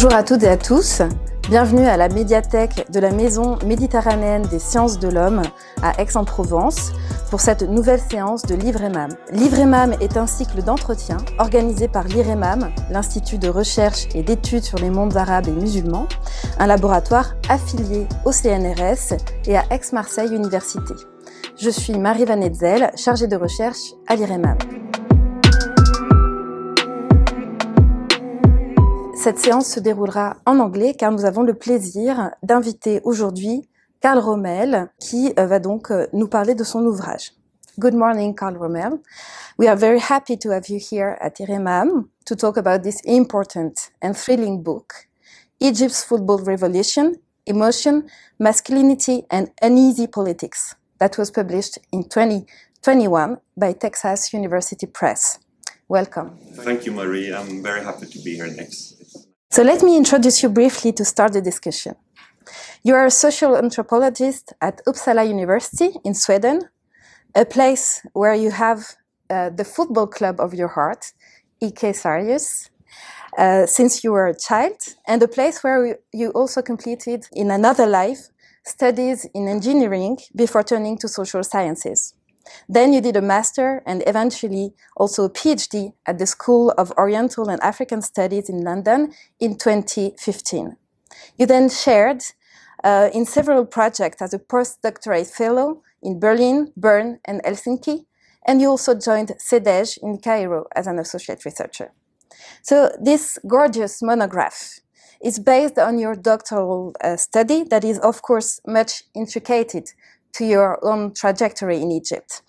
Bonjour à toutes et à tous. Bienvenue à la médiathèque de la Maison méditerranéenne des sciences de l'homme à Aix-en-Provence pour cette nouvelle séance de Livre-EMAM. Livre-EMAM est un cycle d'entretien organisé par l'IREMAM, l'Institut de recherche et d'études sur les mondes arabes et musulmans, un laboratoire affilié au CNRS et à Aix-Marseille Université. Je suis Marie Van Etzel, chargée de recherche à l'IREMAM. Cette séance se déroulera en anglais car nous avons le plaisir d'inviter aujourd'hui Karl Rommel qui euh, va donc euh, nous parler de son ouvrage. Good morning, Karl Rommel. We are very happy to have you here at IREMAM to talk about this important and thrilling book, Egypt's Football Revolution, Emotion, Masculinity and Uneasy Politics, that was published in 2021 by Texas University Press. Welcome. Thank you, Marie. I'm very happy to be here next. So let me introduce you briefly to start the discussion. You are a social anthropologist at Uppsala University in Sweden, a place where you have uh, the football club of your heart, IK Sirius, uh, since you were a child, and a place where you also completed in another life studies in engineering before turning to social sciences. Then you did a master and eventually also a PhD at the School of Oriental and African Studies in London in 2015. You then shared uh, in several projects as a postdoctoral fellow in Berlin, Bern, and Helsinki, and you also joined CEDEJ in Cairo as an associate researcher. So this gorgeous monograph is based on your doctoral uh, study that is, of course, much intricated to your own trajectory in Egypt.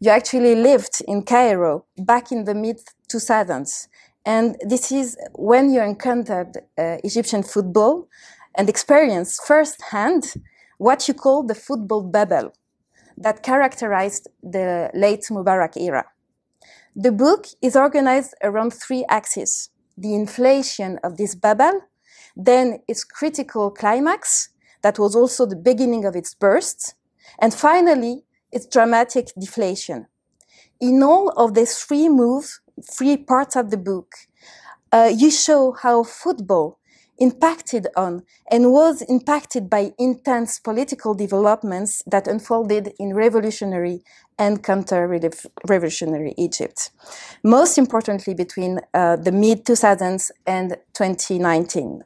You actually lived in Cairo back in the mid 2000s. And this is when you encountered uh, Egyptian football and experienced firsthand what you call the football bubble that characterized the late Mubarak era. The book is organized around three axes the inflation of this bubble, then its critical climax, that was also the beginning of its burst, and finally, it's dramatic deflation. In all of these three moves, three parts of the book, uh, you show how football impacted on and was impacted by intense political developments that unfolded in revolutionary and counter-revolutionary Egypt. Most importantly, between uh, the mid-2000s and 2019.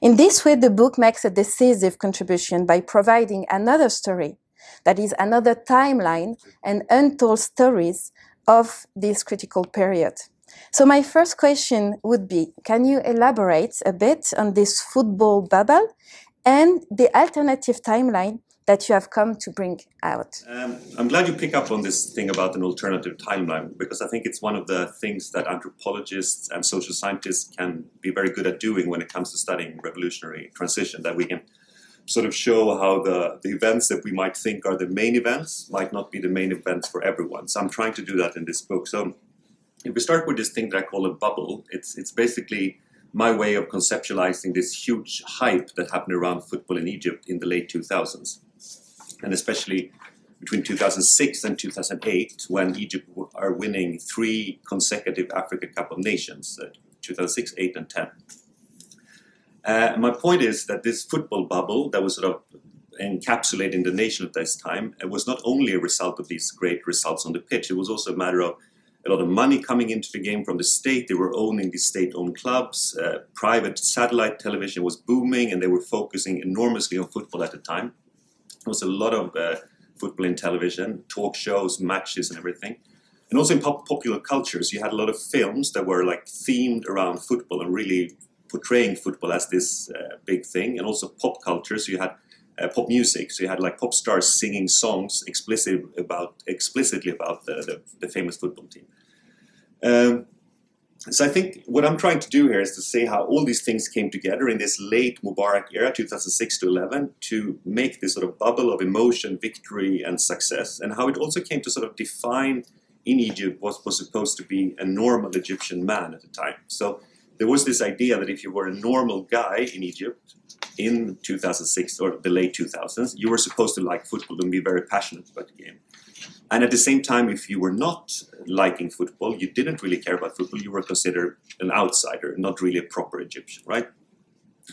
In this way, the book makes a decisive contribution by providing another story that is another timeline and untold stories of this critical period. So my first question would be, can you elaborate a bit on this football bubble and the alternative timeline that you have come to bring out? Um, I'm glad you pick up on this thing about an alternative timeline because I think it's one of the things that anthropologists and social scientists can be very good at doing when it comes to studying revolutionary transition, that we can sort of show how the, the events that we might think are the main events might not be the main events for everyone. So I'm trying to do that in this book. So if we start with this thing that I call a bubble, it's, it's basically my way of conceptualizing this huge hype that happened around football in Egypt in the late 2000s. And especially between 2006 and 2008, when Egypt are winning three consecutive Africa Cup of Nations, uh, 2006, 8, and 10. Uh, my point is that this football bubble that was sort of encapsulating the nation at this time it was not only a result of these great results on the pitch, it was also a matter of a lot of money coming into the game from the state. They were owning these state-owned clubs. Uh, private satellite television was booming, and they were focusing enormously on football at the time. There was a lot of uh, football in television, talk shows, matches, and everything. And also in pop popular cultures, you had a lot of films that were like themed around football and really portraying football as this uh, big thing, and also pop culture. So you had uh, pop music. So you had like pop stars singing songs explicit about explicitly about the, the, the famous football team. Um, so I think what I'm trying to do here is to say how all these things came together in this late Mubarak era, 2006 to 11, to make this sort of bubble of emotion, victory, and success, and how it also came to sort of define in Egypt what was supposed to be a normal Egyptian man at the time. So there was this idea that if you were a normal guy in Egypt in 2006 or the late 2000s, you were supposed to like football and be very passionate about the game. And at the same time, if you were not liking football, you didn't really care about football, you were considered an outsider, not really a proper Egyptian, right?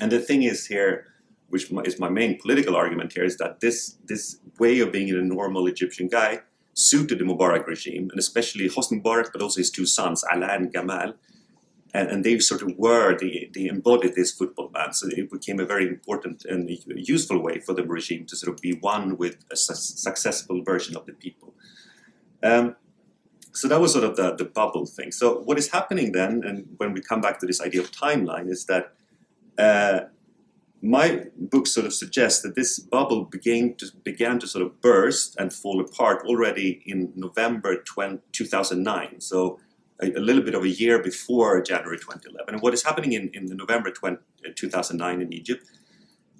And the thing is here, which is my main political argument here, is that this this way of being a normal Egyptian guy suited the Mubarak regime, and especially Hosni Mubarak, but also his two sons, Ala and Gamal. And, and they sort of were, they, they embodied this football man. So it became a very important and useful way for the regime to sort of be one with a su successful version of the people. Um, so that was sort of the, the bubble thing. So what is happening then, and when we come back to this idea of timeline, is that uh, my book sort of suggests that this bubble began to, began to sort of burst and fall apart already in November 20, 2009. So a, a, little bit of a year before January 2011. And what is happening in, in November 20, 2009 in Egypt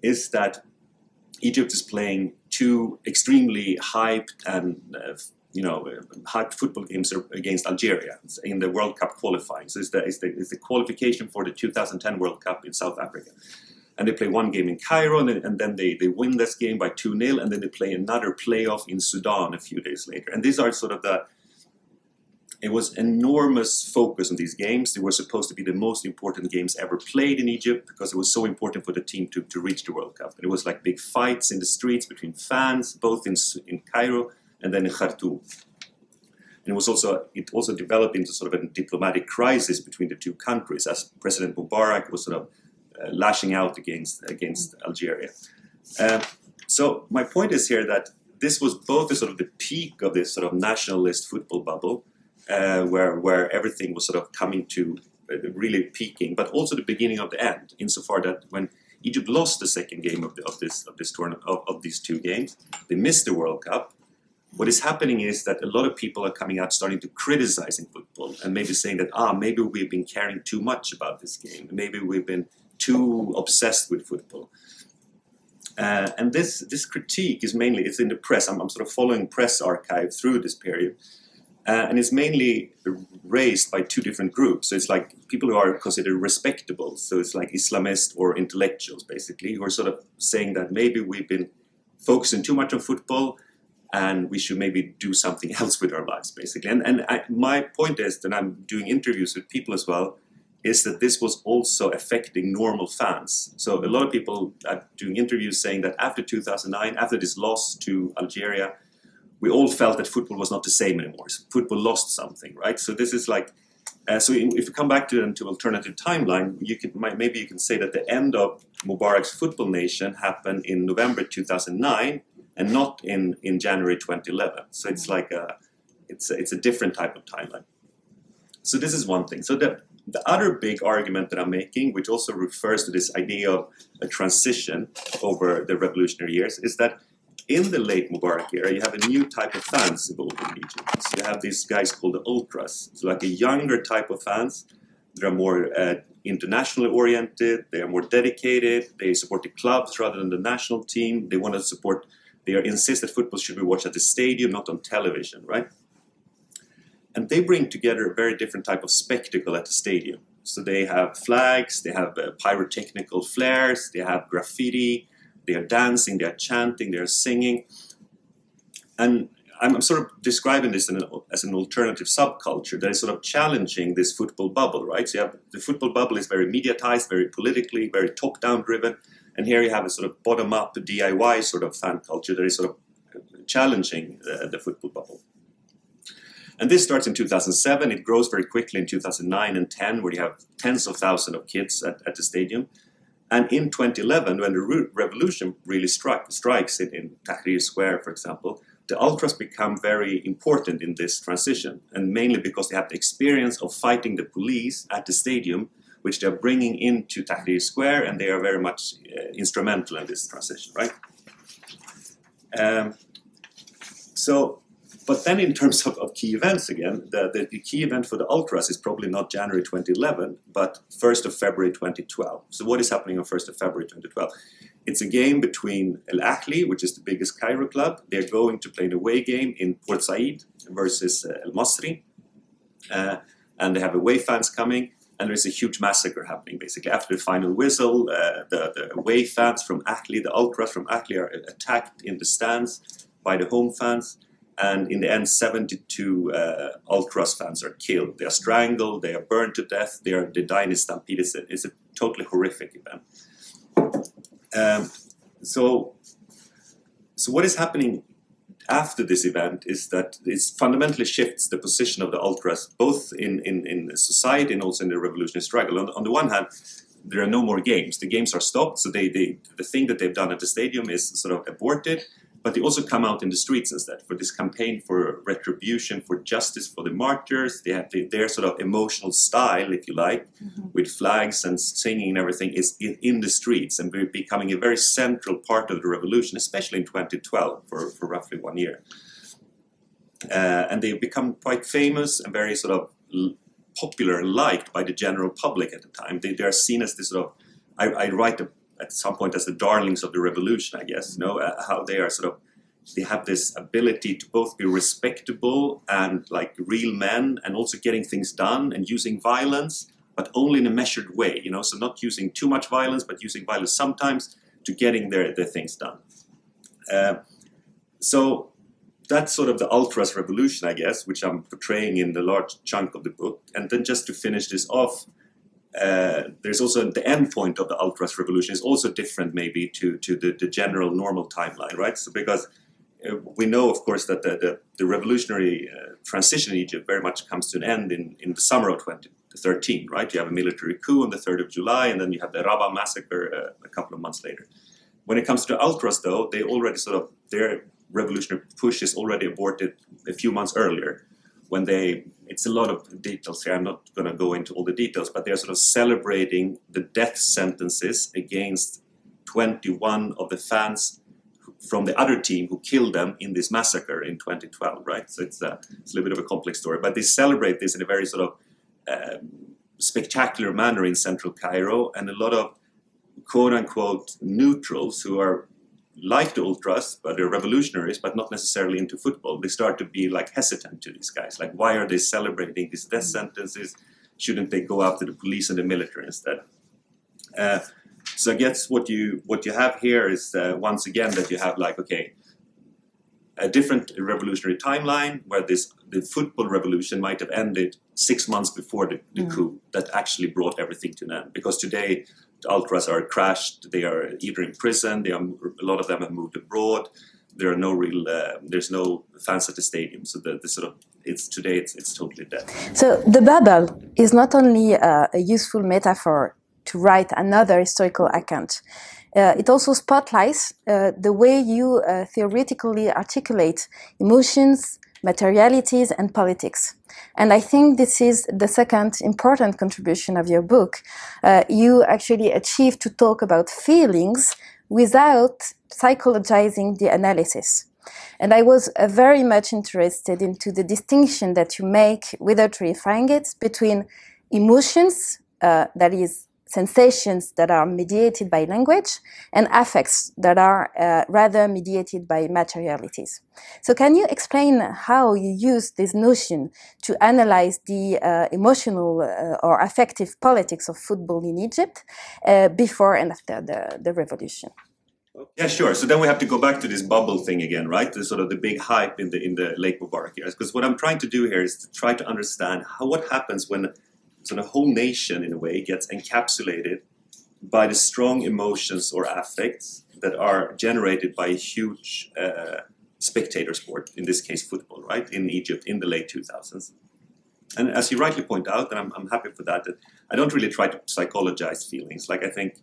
is that Egypt is playing two extremely hyped and uh, you know, hyped football games against Algeria in the World Cup qualifying. So it's the, it's the, it's the qualification for the 2010 World Cup in South Africa and they play one game in Cairo, and, and then they, they win this game by 2 0, and then they play another playoff in Sudan a few days later. And these are sort of the it was enormous focus on these games. They were supposed to be the most important games ever played in Egypt because it was so important for the team to, to reach the World Cup. And it was like big fights in the streets between fans, both in, in Cairo and then in Khartoum. And it was also it also developed into sort of a diplomatic crisis between the two countries as President Mubarak was sort of uh, lashing out against against Algeria. Uh, so my point is here that this was both the sort of the peak of this sort of nationalist football bubble, uh, where where everything was sort of coming to really peaking, but also the beginning of the end, insofar that when Egypt lost the second game of, the, of this of this tournament of, of these two games, they missed the World Cup. What is happening is that a lot of people are coming out starting to criticizing football and maybe saying that ah maybe we've been caring too much about this game, maybe we've been too obsessed with football. Uh, and this this critique is mainly it's in the press. I'm, I'm sort of following press archive through this period, uh, and it's mainly raised by two different groups. So it's like people who are considered respectable. So it's like Islamists or intellectuals, basically, who are sort of saying that maybe we've been focusing too much on football, and we should maybe do something else with our lives, basically. And and I, my point is that I'm doing interviews with people as well is that this was also affecting normal fans. So a lot of people are doing interviews saying that after 2009, after this loss to Algeria, we all felt that football was not the same anymore. So Football lost something, right? So this is like, uh, so if you come back to to alternative timeline, you could maybe you can say that the end of Mubarak's football nation happened in November 2009 and not in in January 2011. So it's like a it's a, it's a different type of timeline. So this is one thing. So the the other big argument that I'm making, which also refers to this idea of a transition over the revolutionary years, is that in the late Mubarak era, you have a new type of fans in Egypt. So you have these guys called the ultras. So like a younger type of fans. They're more uh, internationally oriented. They are more dedicated. They support the clubs rather than the national team. They want to support. They insist that football should be watched at the stadium, not on television, right? and they bring together a very different type of spectacle at the stadium. So they have flags, they have uh, pyrotechnical flares, they have graffiti, they are dancing, they are chanting, they are singing. And I'm, sort of describing this as an alternative subculture that is sort of challenging this football bubble, right? So you have the football bubble is very mediatized, very politically, very top-down driven, and here you have a sort of bottom-up DIY sort of fan culture that is sort of challenging the football bubble. And this starts in 2007. It grows very quickly in 2009 and 10, where you have tens of thousands of kids at, at the stadium. And in 2011, when the revolution really struck, strikes in, in Tahrir Square, for example, the ultras become very important in this transition, and mainly because they have the experience of fighting the police at the stadium, which they're bringing into Tahrir Square, and they are very much uh, instrumental in this transition, right? Um, so but then in terms of, of key events again, the, the, the, key event for the Ultras is probably not January 2011, but 1st of February 2012. So what is happening on 1st of February 2012? It's a game between El Ahly, which is the biggest Cairo club. They're going to play an away game in Port Said versus uh, El Masri. Uh, and they have away fans coming and there's a huge massacre happening basically. After the final whistle, uh, the, the away fans from Ahly, the ultras from Ahly are attacked in the stands by the home fans and in the end 72 uh, ultras fans are killed they are strangled they are burned to death they are they die in stampede it's a, it's a totally horrific event Um, so, so what is happening after this event is that it fundamentally shifts the position of the ultras, both in, in, in society and also in the revolutionary struggle. On, on the one hand, there are no more games. The games are stopped, so they, they the thing that they've done at the stadium is sort of aborted. But they also come out in the streets instead for this campaign for retribution, for justice for the martyrs. They have the, their sort of emotional style, if you like, mm-hmm. with flags and singing and everything, is in, in the streets and becoming a very central part of the revolution, especially in 2012 for, for roughly one year. Uh, and they've become quite famous and very sort of popular and liked by the general public at the time. They, they are seen as this sort of, I, I write a, at some point as the darlings of the revolution, I guess, you know, uh, how they are sort of, they have this ability to both be respectable and like real men and also getting things done and using violence, but only in a measured way, you know, so not using too much violence, but using violence sometimes to getting their, their things done. Uh, so that's sort of the ultras revolution, I guess, which I'm portraying in the large chunk of the book. And then just to finish this off, uh, there's also the end point of the ultras revolution is also different maybe to, to the, the general normal timeline, right? So because uh, we know, of course, that the, the, the revolutionary uh, transition in Egypt very much comes to an end in, in the summer of 2013, right? You have a military coup on the 3rd of July, and then you have the Rabaa massacre uh, a couple of months later. When it comes to ultras, though, they already sort of, their revolutionary push is already aborted a few months earlier when they it's a lot of details here. I'm not going to go into all the details but they're sort of celebrating the death sentences against 21 of the fans from the other team who killed them in this massacre in 2012 right? So it's a, it's a little bit of a complex story but they celebrate this in a very sort of um, spectacular manner in central cairo and a lot of quote unquote neutrals who are like the ultras, but they're revolutionaries, but not necessarily into football. They start to be like hesitant to these guys. Like, why are they celebrating these death sentences? Shouldn't they go after the police and the military instead? Uh, so I guess what you what you have here is uh, once again that you have like okay, a different revolutionary timeline where this the football revolution might have ended six months before the, the mm. coup that actually brought everything to an end. Because today ultras are crashed. They are either in prison. They are, a lot of them have moved abroad. There are no real. Uh, there's no fans at the stadium. So the, the, sort of it's today it's it's totally dead. So the bubble is not only uh, a useful metaphor to write another historical account. Uh, it also spotlights uh, the way you uh, theoretically articulate emotions, materialities, and politics. And I think this is the second important contribution of your book. You actually achieve to talk about feelings without psychologizing the analysis. And I was uh, very much interested into the distinction that you make, without reifying it, between emotions, uh, that is sensations that are mediated by language and affects that are uh, rather mediated by materialities. So can you explain how you use this notion to analyze the uh, emotional uh, or affective politics of football in Egypt uh, before and after the, the revolution? Yeah, sure. So then we have to go back to this bubble thing again, right? The sort of the big hype in the in the late Mubarak years. Because what I'm trying to do here is to try to understand how what happens when so the whole nation, in a way, gets encapsulated by the strong emotions or affects that are generated by a huge uh, spectator sport, in this case football, right, in Egypt in the late 2000s. And as you rightly point out, and I'm, I'm happy for that, that I don't really try to psychologize feelings. Like I think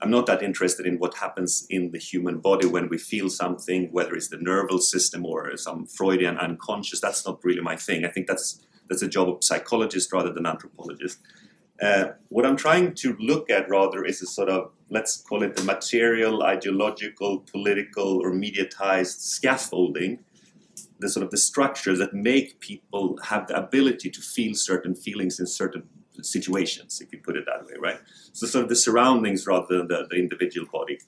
I'm not that interested in what happens in the human body when we feel something, whether it's the nervous system or some Freudian unconscious. That's not really my thing. I think that's that's a job of psychologist rather than anthropologist. Uh, what I'm trying to look at rather is a sort of, let's call it the material, ideological, political, or mediatized scaffolding, the sort of the structures that make people have the ability to feel certain feelings in certain situations, if you put it that way, right? So sort of the surroundings rather than the, the individual body.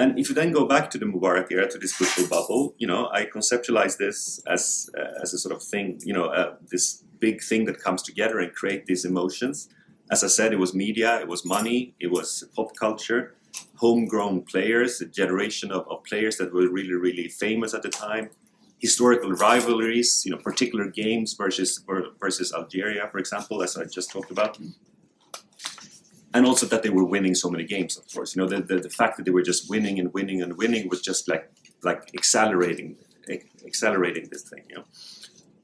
And if you then go back to the Mubarak era, to this football bubble, you know, I conceptualize this as uh, as a sort of thing, you know, uh, this big thing that comes together and create these emotions. As I said, it was media, it was money, it was pop culture, homegrown players, a generation of, of players that were really, really famous at the time, historical rivalries, you know, particular games versus versus Algeria, for example, as I just talked about. And also that they were winning so many games. Of course, you know the, the, the fact that they were just winning and winning and winning was just like like accelerating accelerating this thing. You know.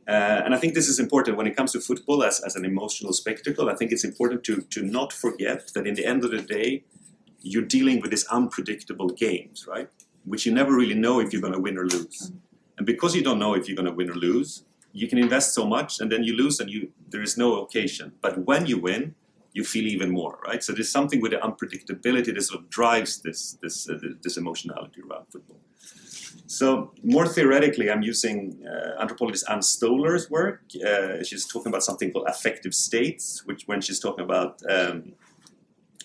Uh, and I think this is important when it comes to football as, as an emotional spectacle. I think it's important to, to not forget that in the end of the day, you're dealing with these unpredictable games, right? Which you never really know if you're going to win or lose. And because you don't know if you're going to win or lose, you can invest so much and then you lose and you there is no occasion. But when you win, you feel even more, right? So there's something with the unpredictability that sort of drives this this uh, this emotionality around football. So more theoretically, I'm using uh, anthropologist Ann Stoler's work. Uh, she's talking about something called affective states, which when she's talking about, um,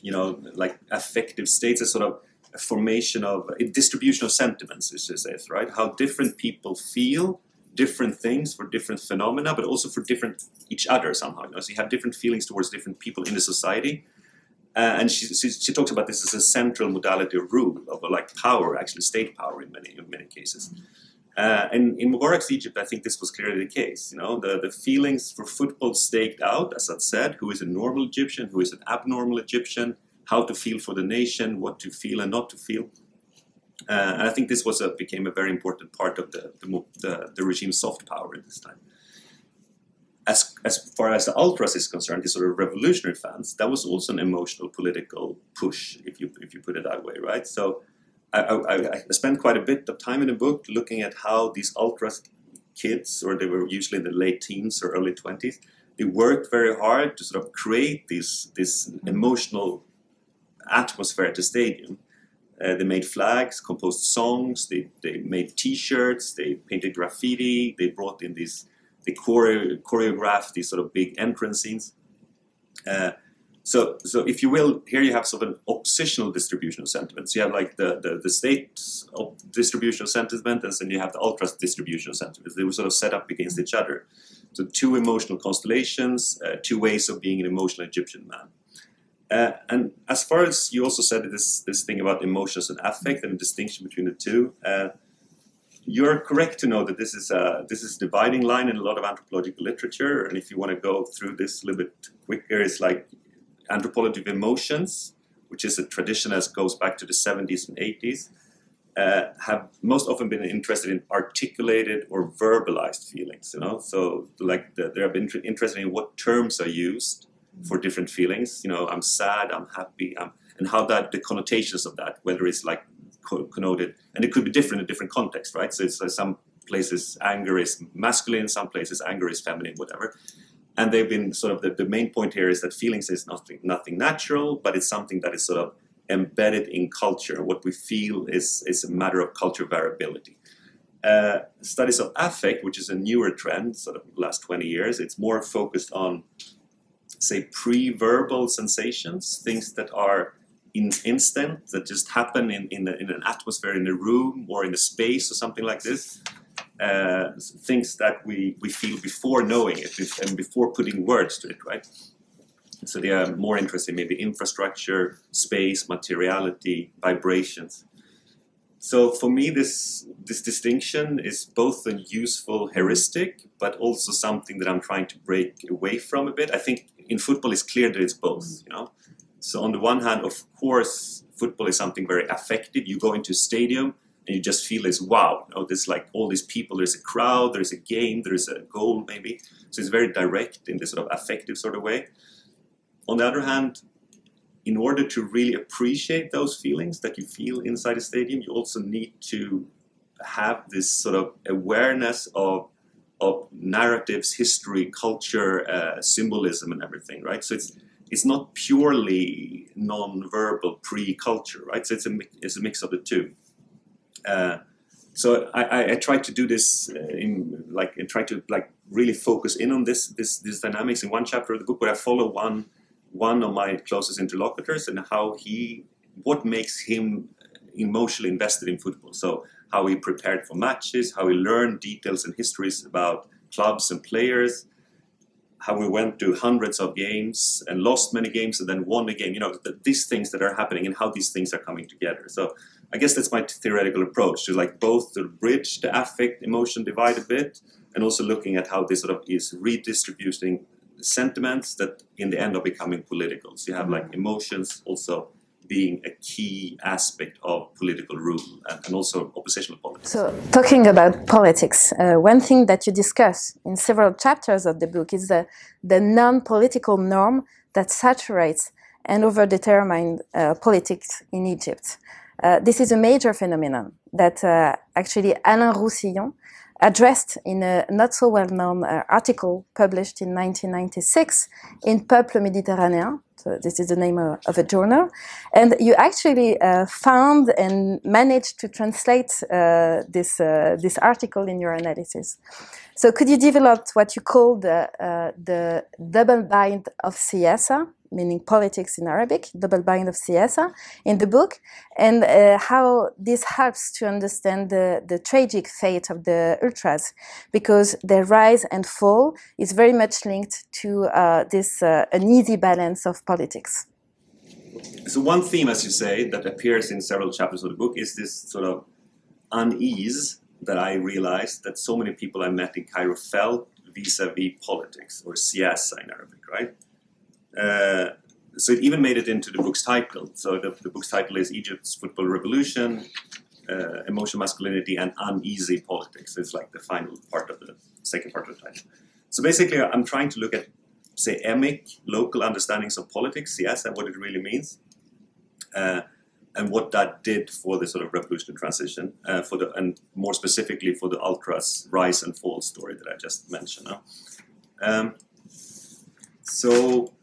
you know, like affective states, a sort of a formation of a distribution of sentiments, as she says, right? How different people feel different things for different phenomena, but also for different each other somehow. You know? So you have different feelings towards different people in the society, uh, and she, she, she, talks about this as a central modality of rule, of like power, actually state power in many in many cases. Uh, and in Mubarak's Egypt, I think this was clearly the case. You know, the, the feelings for football staked out, as I said, who is a normal Egyptian, who is an abnormal Egyptian, how to feel for the nation, what to feel and not to feel. Uh, and I think this was a, became a very important part of the, the, the, the regime's soft power at this time as, as far as the ultras is concerned, these sort of revolutionary fans, that was also an emotional political push, if you if you put it that way, right? So I, I, I spent quite a bit of time in the book looking at how these ultras kids, or they were usually in the late teens or early twenties, they worked very hard to sort of create this this emotional atmosphere at the stadium. Uh, they made flags, composed songs, they, they made T-shirts, they painted graffiti, they brought in these they choreo- choreograph these sort of big entrance scenes. Uh, so, so if you will, here you have sort of an oppositional distribution of sentiments. You have like the, the, the state distribution of sentiments, and then you have the ultra distribution of sentiments. They were sort of set up against each other. So two emotional constellations, uh, two ways of being an emotional Egyptian man. Uh, and as far as you also said this this thing about emotions and affect and the distinction between the two, uh, you're correct to know that this is a this is dividing line in a lot of anthropological literature. And if you want to go through this a little bit quicker, it's like anthropology of emotions, which is a tradition that goes back to the 70s and 80s, uh, have most often been interested in articulated or verbalized feelings. You know, so like the, they have been interested in what terms are used for different feelings. You know, I'm sad, I'm happy, I'm, and how that the connotations of that, whether it's like connoted, and it could be different in different contexts, right? So it's uh, some places anger is masculine, some places anger is feminine, whatever. And they've been sort of the, the main point here is that feelings is nothing nothing natural, but it's something that is sort of embedded in culture. What we feel is is a matter of culture variability. Uh, studies of affect, which is a newer trend, sort of last 20 years, it's more focused on, say, pre-verbal sensations, things that are in instant that just happen in, in, in, an atmosphere in a room or in a space or something like this. Uh, things that we, we feel before knowing it and before putting words to it, right? So they are more interested in maybe infrastructure, space, materiality, vibrations. So for me, this this distinction is both a useful heuristic, but also something that I'm trying to break away from a bit. I think in football, it's clear that it's both. Mm. You know, so on the one hand, of course, football is something very affective. You go into a stadium and you just feel this wow, you know, there's like all these people, there's a crowd, there's a game, there's a goal maybe. So it's very direct in this sort of affective sort of way. On the other hand, in order to really appreciate those feelings that you feel inside a stadium, you also need to have this sort of awareness of of narratives, history, culture, uh, symbolism, and everything, right? So it's it's not purely non-verbal pre-culture, right? So it's a it's a mix of the two. Uh, so I, I, try to do this uh, in like and try to like really focus in on this this this dynamics in one chapter of the book where I follow one one of my closest interlocutors and how he what makes him emotionally invested in football. So how he prepared for matches, how he learned details and histories about clubs and players, how we went to hundreds of games and lost many games and then won a game. You know, the, these things that are happening and how these things are coming together. So I guess that's my theoretical approach to like both to bridge the affect emotion divide a bit and also looking at how this sort of is redistributing sentiments that in the end are becoming political. So you have like mm-hmm. emotions also being a key aspect of political rule and, and also oppositional politics. So, talking about politics, uh, one thing that you discuss in several chapters of the book is the, the non political norm that saturates and overdetermine uh, politics in Egypt. Uh, this is a major phenomenon that uh, actually Alain Roussillon addressed in a not so well known uh, article published in 1996 in Peuples Méditerranéens. So this is the name of, of a journal. And you actually uh, found and managed to translate uh, this, uh, this article in your analysis. So could you develop what you call the, uh, the double bind of Siasa, meaning politics in Arabic, double bind of Siasa, in the book, and uh, how this helps to understand the, the tragic fate of the ultras, because their rise and fall is very much linked to uh, this uneasy balance of politics. So one theme, as you say, that appears in several chapters of the book is this sort of unease that I realized that so many people I met in Cairo felt vis-a-vis politics or siasa in Arabic, right? Uh, so it even made it into the book's title. So the, the book's title is Egypt's Football Revolution, uh, Emotional Masculinity and Uneasy Politics. It's like the final part of the second part of the title. So basically, I'm trying to look at, say, emic, local understandings of politics, siasa, what it really means. Uh, and what that did for the sort of revolutionary transition, uh, for the and more specifically for the ultras rise and fall story that I just mentioned. Um, so,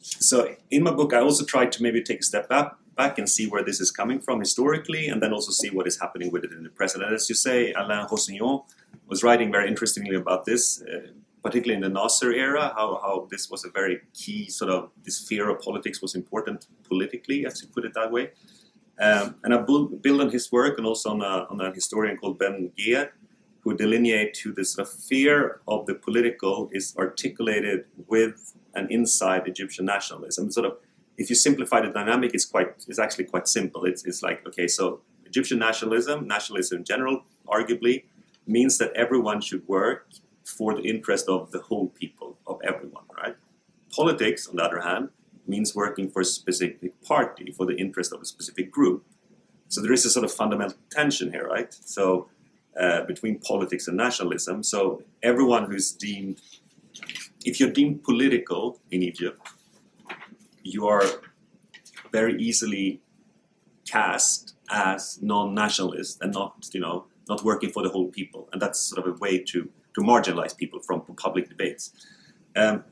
so in my book, I also tried to maybe take a step back, back and see where this is coming from historically, and then also see what is happening with it in the present. And as you say, Alain Roussillon was writing very interestingly about this. Uh, particularly in the Nasser era, how, how this was a very key sort of this fear of politics was important politically, as you put it that way. Um, and I build, on his work and also on a, on a historian called Ben Ghia, who delineate to this fear of the political is articulated with and inside Egyptian nationalism. Sort of, if you simplify the dynamic, it's quite, it's actually quite simple. It's, it's like, okay, so Egyptian nationalism, nationalism in general, arguably, means that everyone should work for the interest of the whole people, of everyone, right? Politics, on the other hand, means working for a specific party, for the interest of a specific group. So there is a sort of fundamental tension here, right? So uh, between politics and nationalism. So everyone who's deemed, if you're deemed political in Egypt, you are very easily cast as non-nationalist and not, you know, not working for the whole people. And that's sort of a way to to marginalize people from public debates. Um,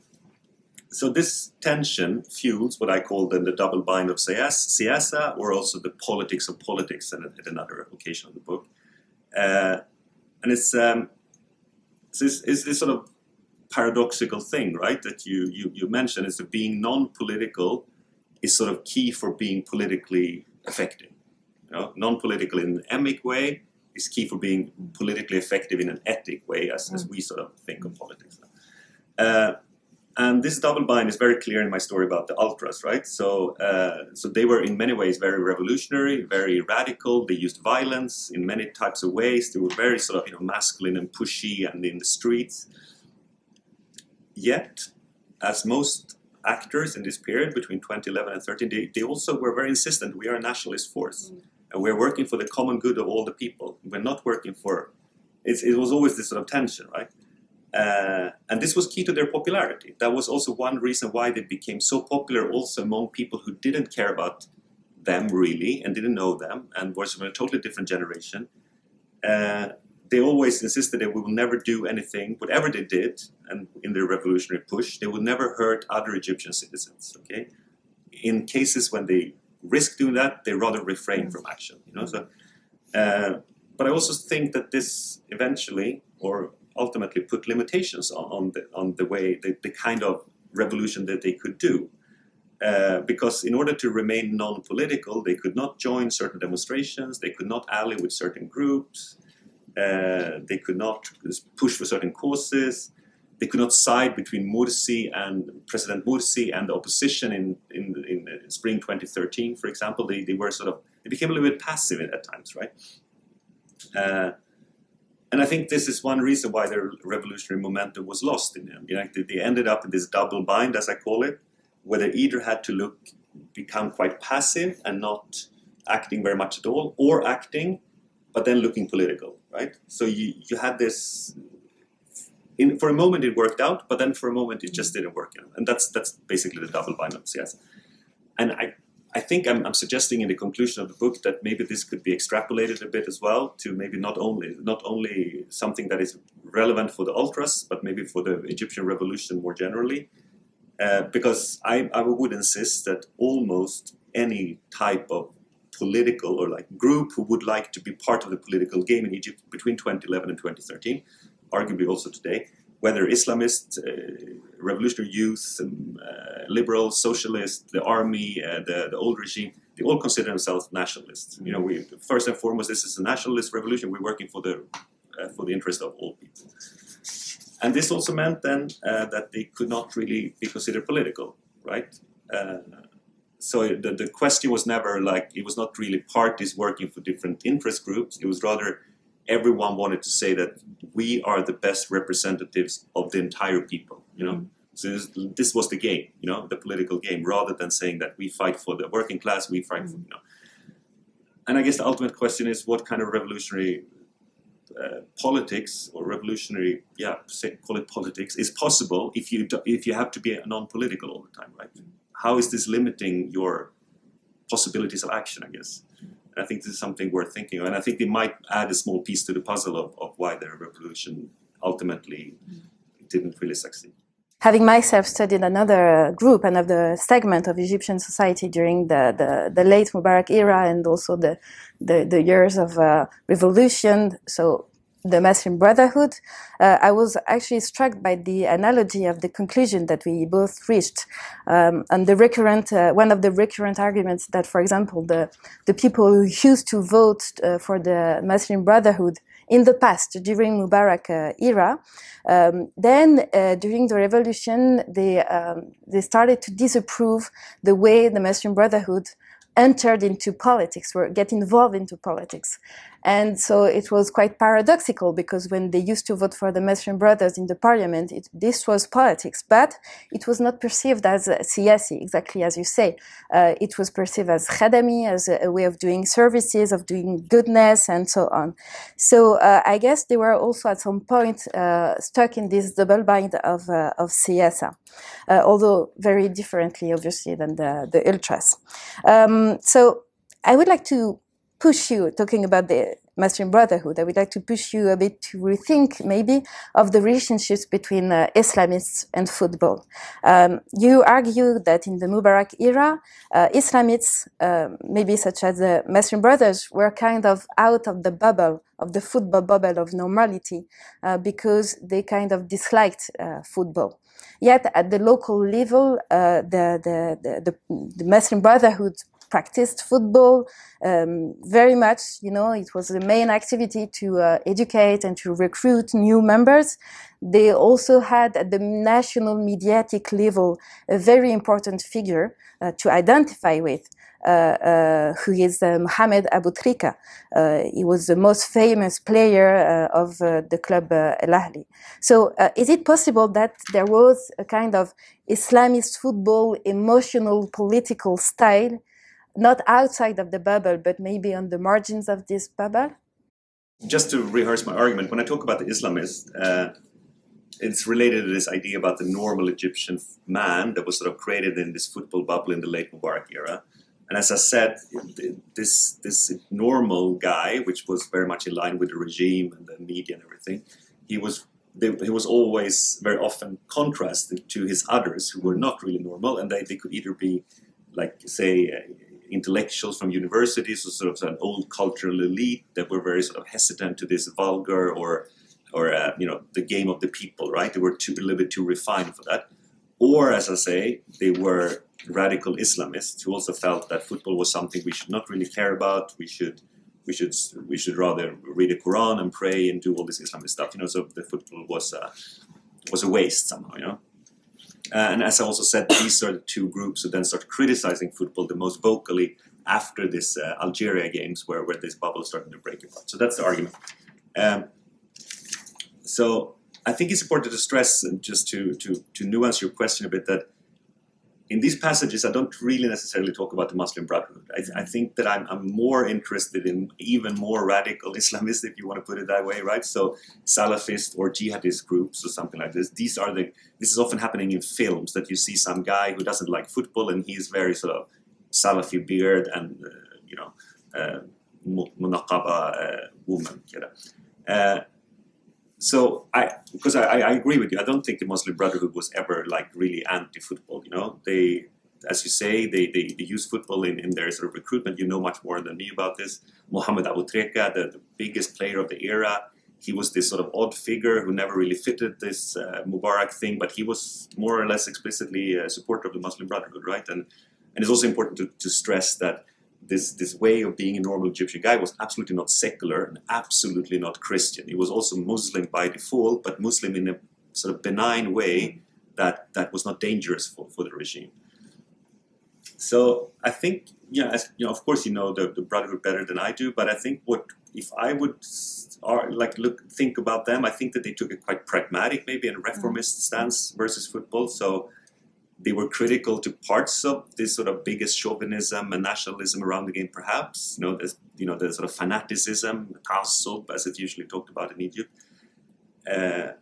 so this tension fuels what I call then the double bind of siasa, or also the politics of politics, and at another occasion of the book. Uh, and it's, um, it's, it's, this sort of paradoxical thing, right? That you you, you mentioned is that being non-political is sort of key for being politically effective. You know, non-political in an emic way, is key for being politically effective in an etic way, as, mm. as we sort of think of politics. Uh, and this double bind is very clear in my story about the ultras, right? So, uh, so they were in many ways very revolutionary, very radical. They used violence in many types of ways. They were very sort of you know masculine and pushy and in the streets. Yet, as most actors in this period between 2011 and 13, they, they also were very insistent. We are a nationalist force. Mm and we're working for the common good of all the people. We're not working for. it was always this sort of tension, right? Uh, and this was key to their popularity. That was also one reason why they became so popular, also among people who didn't care about them really and didn't know them and was from a totally different generation. Uh, they always insisted that we will never do anything, whatever they did, and in their revolutionary push, they would never hurt other Egyptian citizens. Okay, in cases when they risk doing that, they rather refrain from action. You know, so. Uh, but I also think that this eventually, or ultimately, put limitations on, on the on the way the, the kind of revolution that they could do. Uh, because in order to remain non-political, they could not join certain demonstrations, they could not ally with certain groups, uh, they could not push for certain causes, they could not side between Morsi and President Morsi and the opposition in, in, in spring 2013, for example. They, they were sort of, they became a little bit passive at times, right? Uh, and I think this is one reason why the revolutionary momentum was lost in them. You know, they, they ended up in this double bind, as I call it, where they either had to look, become quite passive and not acting very much at all, or acting, but then looking political, right? So you, you had this. In, for a moment it worked out, but then for a moment it just didn't work out, and that's that's basically the double bind of siasa. And I I think I'm, I'm, suggesting in the conclusion of the book that maybe this could be extrapolated a bit as well to maybe not only not only something that is relevant for the ultras, but maybe for the Egyptian revolution more generally. Uh, because I, I would insist that almost any type of political or like group who would like to be part of the political game in Egypt between 2011 and 2013, arguably also today, whether Islamist, uh, revolutionary youth, um, uh, liberal, socialist, the army, uh, the, the old regime, they all consider themselves nationalists. You know, we first and foremost, this is a nationalist revolution. We're working for the uh, for the interest of all people. And this also meant then uh, that they could not really be considered political, right? Uh, so the, the question was never like it was not really parties working for different interest groups. It was rather everyone wanted to say that we are the best representatives of the entire people. You know, mm-hmm. so this, this, was the game. You know, the political game, rather than saying that we fight for the working class, we fight mm-hmm. for you know. And I guess the ultimate question is what kind of revolutionary uh, politics or revolutionary, yeah, say, call it politics, is possible if you do, if you have to be non-political all the time, right? How is this limiting your possibilities of action? I guess. I think this is something worth thinking of. And I think they might add a small piece to the puzzle of, of why the revolution ultimately didn't really succeed. Having myself studied another group, another segment of Egyptian society during the, the, the late Mubarak era and also the, the, the years of uh, revolution, so the Muslim Brotherhood, uh, I was actually struck by the analogy of the conclusion that we both reached. Um, and the recurrent, uh, one of the recurrent arguments that, for example, the, the people who used to vote uh, for the Muslim Brotherhood in the past, during Mubarak uh, era, um, then uh, during the revolution, they, um, they started to disapprove the way the Muslim Brotherhood entered into politics, were get involved into politics. And so it was quite paradoxical because when they used to vote for the Muslim Brothers in the parliament, it, this was politics, but it was not perceived as siyasi, exactly as you say. Uh, it was perceived as khadami, as a, a, way of doing services, of doing goodness, and so on. So uh, I guess they were also at some point uh, stuck in this double bind of, uh, of siyasa, uh, although very differently, obviously, than the, the ultras. Um, so I would like to push you, talking about the Muslim Brotherhood, I would like to push you a bit to rethink maybe of the relationships between uh, Islamists and football. Um, you argue that in the Mubarak era, uh, Islamists, uh, maybe such as the Muslim Brothers, were kind of out of the bubble, of the football bubble of normality, uh, because they kind of disliked uh, football. Yet at the local level, uh, the, the, the, the Muslim Brotherhood practiced football um, very much. You know, it was the main activity to uh, educate and to recruit new members. They also had at the national mediatic level a very important figure uh, to identify with. Uh, uh, who is uh, Mohamed Aboutrika. Uh, he was the most famous player of the club El Ahly. So, is it possible that there was a kind of Islamist football emotional political style not outside of the bubble, but maybe on the margins of this bubble? Just to rehearse my argument, when I talk about the Islamists, uh, it's related to this idea about the normal Egyptian man that was sort of created in this football bubble in the late Mubarak era. And as I said, this this normal guy, which was very much in line with the regime and the media and everything, he was they, he was always very often contrasted to his others who were not really normal, and they, they could either be like say intellectuals from universities, or sort of an old cultural elite that were very sort of hesitant to this vulgar or or uh, you know the game of the people, right? They were too, a little bit too refined for that. Or, as I say, they were radical Islamists who also felt that football was something we should not really care about. We should we should we should rather read the Quran and pray and do all this Islamic stuff. You know, so the football was a was a waste somehow. You know. Uh, and as I also said, these are the two groups who then start criticizing football the most vocally after this uh, Algeria games where, where this bubble is starting to break apart. So that's the argument. Um, so I think it's important to stress and just to, to, to nuance your question a bit that in these passages, I don't really necessarily talk about the Muslim Brotherhood. I, I think that I'm, I'm, more interested in even more radical Islamists, if you want to put it that way, right? So Salafist or jihadist groups or something like this. These are the. This is often happening in films that you see some guy who doesn't like football and he's very sort of Salafi beard and uh, you know uh, uh, woman. You know. Uh, so I, because I, I agree with you, I don't think the Muslim Brotherhood was ever like really anti-football. You know, they, as you say, they, they, they use football in, in their sort of recruitment. You know much more than me about this. Mohammed Abu Treka, the, the biggest player of the era, he was this sort of odd figure who never really fitted this uh, Mubarak thing, but he was more or less explicitly a supporter of the Muslim Brotherhood, right? And and it's also important to, to stress that this this way of being a normal Egyptian guy was absolutely not secular and absolutely not Christian. He was also Muslim by default, but Muslim in a sort of benign way that that was not dangerous for, for the regime. So I think, yeah, as, you know, of course, you know the, the Brotherhood better than I do, but I think what if I would are, like look think about them, I think that they took a quite pragmatic, maybe and reformist mm. stance versus football. So they were critical to parts of this sort of biggest chauvinism and nationalism around the game, perhaps. You know, the, you know, the sort of fanaticism, tassub, as it's usually talked about in Egypt. Uh,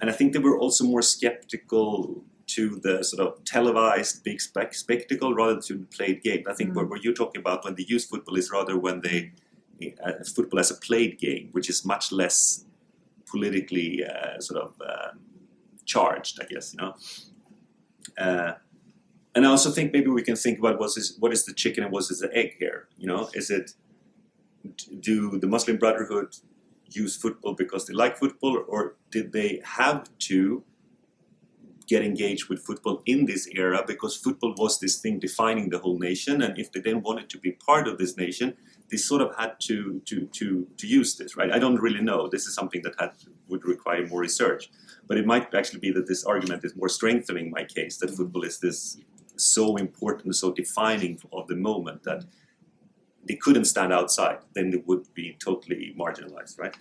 and I think they were also more skeptical to the sort of televised big spec- spectacle rather than the played game. I think mm. what, what, you're talking about when they use football is rather when they uh, football as a played game, which is much less politically uh, sort of um, charged, I guess. You know. Uh, and I also think maybe we can think about what is what is the chicken and what is the egg here. You know, is it do the Muslim Brotherhood use football because they like football, or did they have to get engaged with football in this era because football was this thing defining the whole nation, and if they then wanted to be part of this nation, they sort of had to to to to use this, right? I don't really know. This is something that had would require more research. But it might actually be that this argument is more strengthening my case that football is this so important, so defining of the moment that they couldn't stand outside, then they would be totally marginalized, right?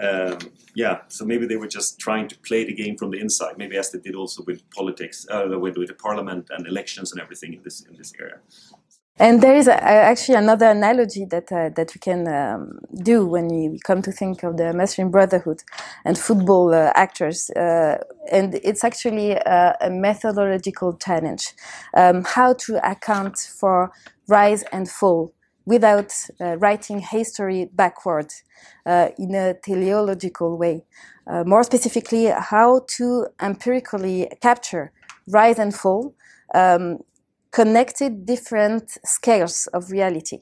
Um, yeah, so maybe they were just trying to play the game from the inside, maybe as they did also with politics, uh, with, with the parliament and elections and everything in this in this area. And there is a, actually another analogy that uh, that we can um, do when we come to think of the Muslim Brotherhood and football uh, actors, uh, and it's actually a, a methodological challenge: um, how to account for rise and fall without uh, writing history backward uh, in a teleological way. Uh, more specifically, how to empirically capture rise and fall. Um, connected different scales of reality.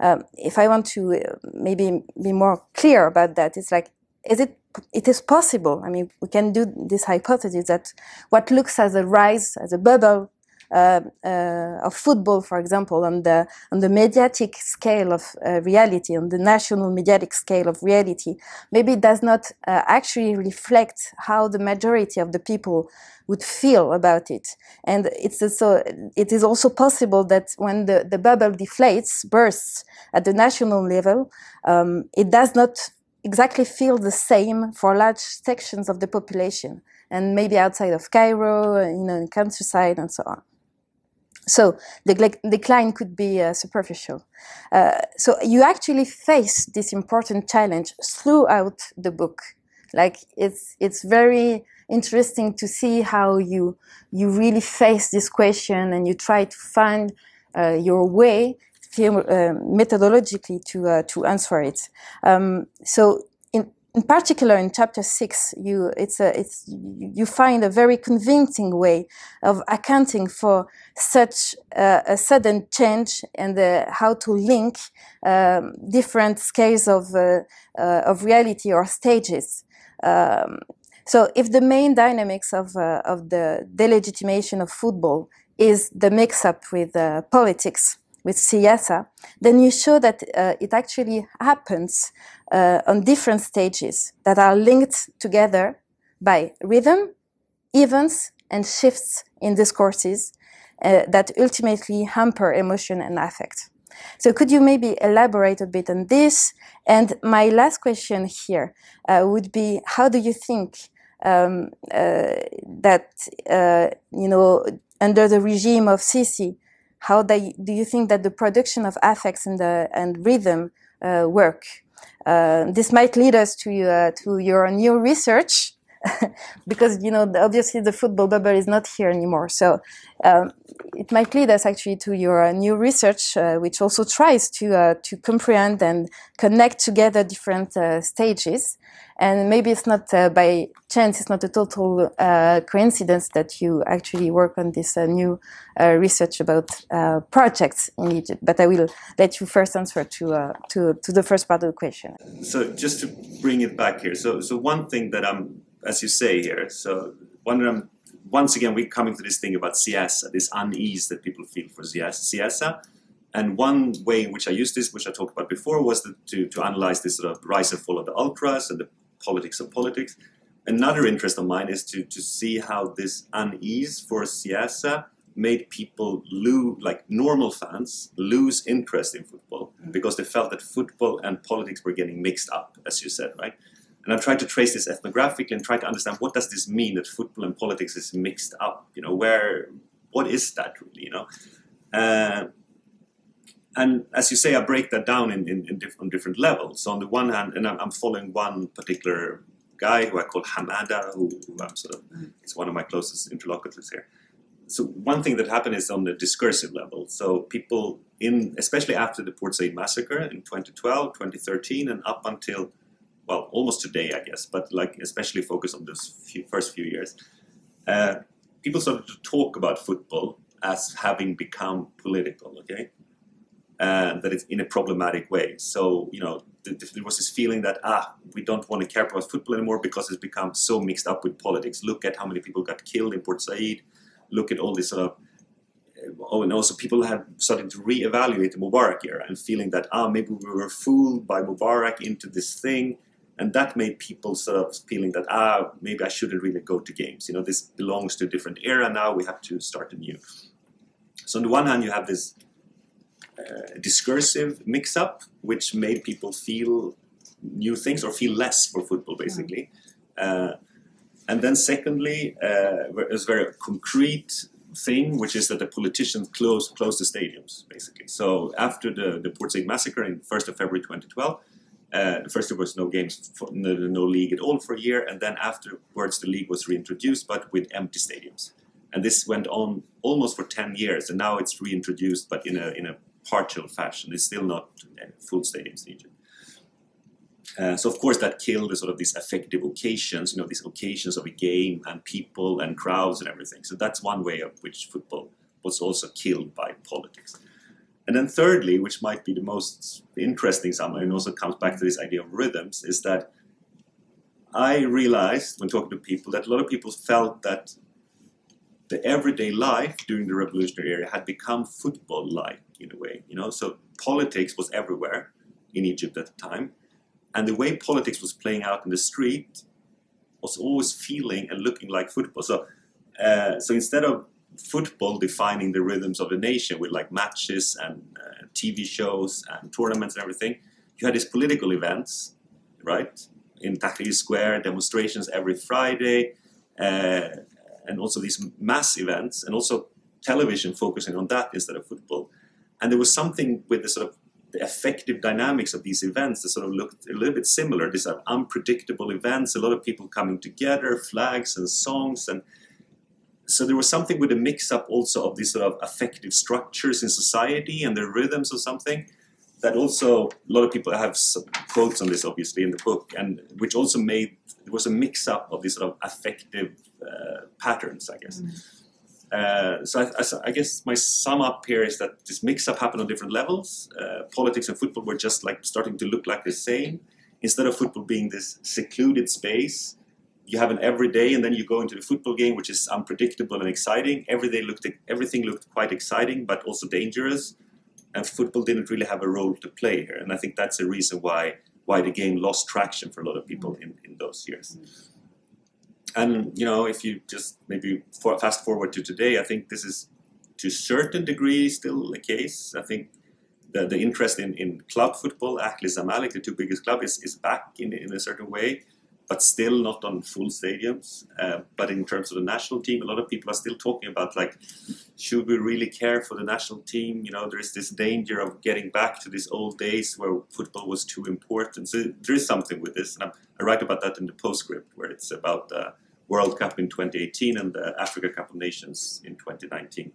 Um, if I want to uh, maybe be more clear about that, it's like, is it it is possible. I mean, we can do this hypothesis that what looks as a rise, as a bubble of football, for example, on the on the mediatic scale of uh, reality, on the national mediatic scale of reality, maybe it does not uh, actually reflect how the majority of the people would feel about it. And it's also, it is also possible that when the, the bubble deflates, bursts at the national level, um, it does not exactly feel the same for large sections of the population and maybe outside of Cairo, you know, in countryside and so on. So the decline could be uh, superficial. Uh, so you actually face this important challenge throughout the book. Like it's it's very interesting to see how you you really face this question and you try to find uh, your way uh, methodologically to uh, to answer it. Um, so in particular in chapter six, you it's a it's you find a very convincing way of accounting for such uh, a sudden change and uh, how to link um, different scales of uh, uh of reality or stages. Um, so if the main dynamics of, uh, of the delegitimation of football is the mix-up with uh, politics, with siasa, then you show that uh, it actually happens uh, on different stages that are linked together by rhythm, events, and shifts in discourses uh, that ultimately hamper emotion and affect. So could you maybe elaborate a bit on this? And my last question here uh, would be, how do you think um, uh, that, uh, you know, under the regime of Sisi, how they, do you think that the production of affects and, the, and rhythm uh, work? Uh, this might lead us to, uh, to your new research because you know obviously the football bubble is not here anymore. So um, it might lead us actually to your uh, new research, uh, which also tries to uh, to comprehend and connect together different uh, stages. And maybe it's not uh, by chance; it's not a total uh, coincidence that you actually work on this new research about projects in Egypt. But I will let you first answer to to to the first part of the question. So just to bring it back here, so so one thing that I'm as you say here. So one, once again, we're coming to this thing about siasa, this unease that people feel for siasa. And one way in which I used this, which I talked about before, was the, to, to analyze this sort of rise and fall of the ultras and the politics of politics. Another interest of mine is to, to see how this unease for siasa made people lose, like normal fans, lose interest in football mm. because they felt that football and politics were getting mixed up, as you said, right? And I've tried to trace this ethnographically and try to understand what does this mean that football and politics is mixed up. You know, where what is that really? You know, uh, and as you say, I break that down in, in, in different, different levels. So on the one hand, and I'm, I'm, following one particular guy who I call Hamada, who, who I'm sort of, is one of my closest interlocutors here. So one thing that happened is on the discursive level. So people in, especially after the Port Said massacre in 2012, 2013, and up until well, almost today, I guess, but like especially focus on those few, first few years, uh, people started to talk about football as having become political, okay? And that it's in a problematic way. So, you know, th- there was this feeling that, ah, we don't want to care about football anymore because it's become so mixed up with politics. Look at how many people got killed in Port Said. Look at all this sort of oh, and also people have started to reevaluate the Mubarak era and feeling that ah maybe we were fooled by Mubarak into this thing and that made people sort of feeling that ah maybe I shouldn't really go to games. You know, this belongs to a different era now. We have to start anew. So on the one hand, you have this uh, discursive mix-up, which made people feel new things or feel less for football, basically. Uh, and then secondly, uh, it was a very concrete thing, which is that the politicians closed closed the stadiums, basically. So after the, the Port Said massacre in 1st of February 2012, uh, first, there was no games, for, no, no, league at all for a year, and then afterwards the league was reintroduced, but with empty stadiums. And this went on almost for 10 years, and now it's reintroduced, but in a, in a partial fashion. It's still not uh, full stadiums in Egypt. Uh, so of course that killed the sort of these affective occasions, you know, these occasions of a game and people and crowds and everything. So that's one way of which football was also killed by politics. And then thirdly, which might be the most interesting somehow, and also comes back to this idea of rhythms, is that I realized when talking to people that a lot of people felt that the everyday life during the revolutionary era had become football-like in a way. You know, so politics was everywhere in Egypt at the time, and the way politics was playing out in the street was always feeling and looking like football. So, uh, so instead of football defining the rhythms of the nation with like matches and uh, TV shows and tournaments and everything. You had these political events, right? In Tahrir Square, demonstrations every Friday, uh, and also these mass events, and also television focusing on that instead of football. And there was something with the sort of the effective dynamics of these events that sort of looked a little bit similar. These are unpredictable events, a lot of people coming together, flags and songs and so there was something with a mix up also of these sort of affective structures in society and the rhythms of something that also a lot of people have quotes on this obviously in the book and which also made there was a mix up of these sort of affective uh, patterns i guess. Mm. uh, so I, I, guess my sum up here is that this mix up happened on different levels. Uh, politics and football were just like starting to look like the same. Instead of football being this secluded space you have an everyday and then you go into the football game which is unpredictable and exciting. Every day looked everything looked quite exciting but also dangerous. And football didn't really have a role to play here. And i think that's a reason why why the game lost traction for a lot of people in, in those years. And you know if you just maybe fast forward to today i think this is to a certain degree still the case. I think the, the interest in, in club football, Ahli Zamalek, the two biggest clubs, is, is back in, in a certain way, but still not on full stadiums. Uh, but in terms of the national team, a lot of people are still talking about like, should we really care for the national team? You know, there is this danger of getting back to these old days where football was too important. So there is something with this, and I'm, i write about that in the postscript, where it's about the World Cup in 2018 and the Africa Cup of Nations in 2019.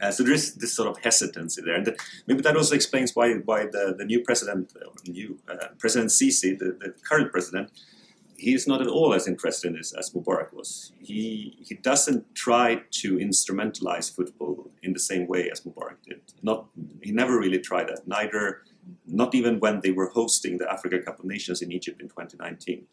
Uh, so there is this sort of hesitancy there, and maybe that also explains why why the, the new president, uh, new uh, President Sisi, the, the current president, he is not at all as interested in this as Mubarak was. He he doesn't try to instrumentalize football in the same way as Mubarak did. Not he never really tried that. Neither, not even when they were hosting the Africa Cup of Nations in Egypt in 2019.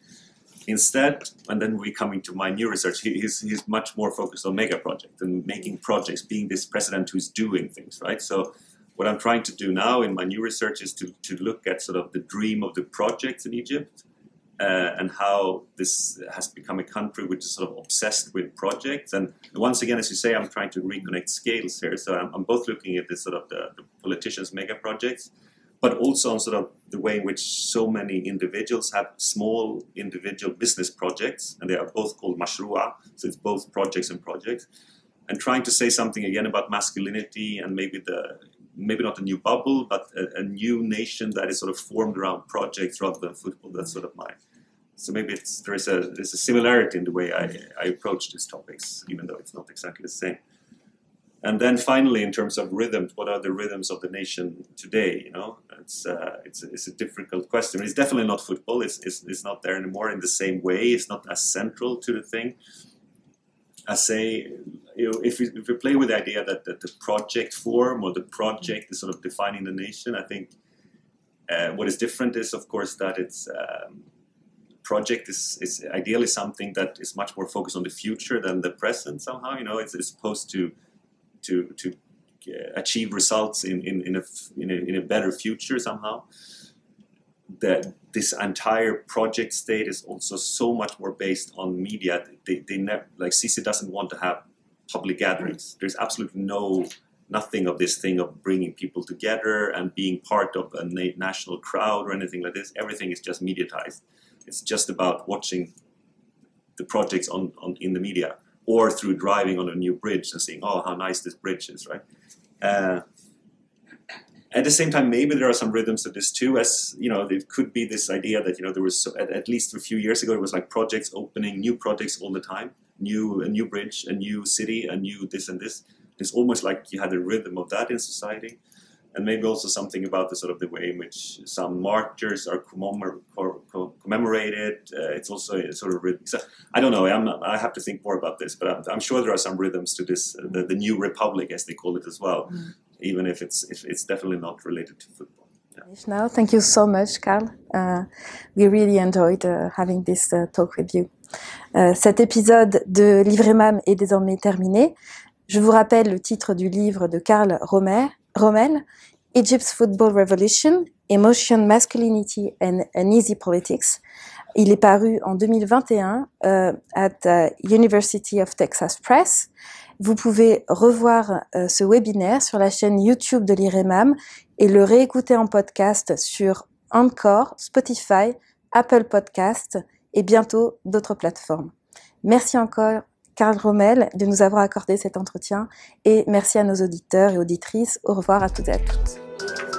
Instead, and then we come into my new research, he, he's, he's much more focused on mega projects and making projects, being this president who's doing things, right? So what I'm trying to do now in my new research is to, to look at sort of the dream of the projects in Egypt uh, and how this has become a country which is sort of obsessed with projects. And once again, as you say, I'm trying to reconnect scales here. So I'm, I'm both looking at this sort of the, the politicians' mega projects, but also on sort of the way in which so many individuals have small individual business projects, and they are both called mashrua, so it's both projects and projects, and trying to say something again about masculinity and maybe the maybe not a new bubble, but a, a new nation that is sort of formed around projects rather than football. That's sort of my so maybe it's, there is a there's a similarity in the way I, I approach these topics, even though it's not exactly the same. And then finally, in terms of rhythms, what are the rhythms of the nation today? You know, it's uh, it's, it's a difficult question. It's definitely not football. It's, it's, it's not there anymore in the same way. It's not as central to the thing. I say, you know, if we, if we play with the idea that, that the project form or the project is sort of defining the nation, I think uh, what is different is, of course, that it's um, project is, is ideally something that is much more focused on the future than the present. Somehow, you know, it's, it's supposed to to to uh, achieve results in in, in, a, in, a, in a better future somehow that this entire project state is also so much more based on media. They, they never like Sisi doesn't want to have public gatherings. There's absolutely no nothing of this thing of bringing people together and being part of a na- national crowd or anything like this. Everything is just mediatized. It's just about watching the projects on, on in the media or through driving on a new bridge and seeing, oh, how nice this bridge is, right? Uh, at the same time, maybe there are some rhythms to this too, as you know, there could be this idea that you know there was so, at, at, least a few years ago, it was like projects opening, new projects all the time, new a new bridge, a new city, a new this and this. It's almost like you had a rhythm of that in society and maybe also something about the sort of the way in which some martyrs are commemorated. Uh, it's also a sort of rhythm. So I don't know. I'm not, I have to think more about this, but I'm, I'm sure there are some rhythms to this, uh, the, the, new republic, as they call it as well, mm. even if it's if it's definitely not related to football. Yeah. Now, thank you so much, Carl. Uh, we really enjoyed uh, having this uh, talk with you. Cet épisode de Livres & MAM est désormais terminé. Je vous rappelle le titre du livre de Carl Rommel, Rommel, Egypt's Football Revolution, Emotion, Masculinity and Uneasy Politics. Il est paru en 2021 euh, at University of Texas Press. Vous pouvez revoir euh, ce webinaire sur la chaîne YouTube de l'IREMAM et le réécouter en podcast sur Encore, Spotify, Apple Podcast et bientôt d'autres plateformes. Merci encore Karl Rommel de nous avoir accordé cet entretien et merci à nos auditeurs et auditrices. Au revoir à toutes et à toutes.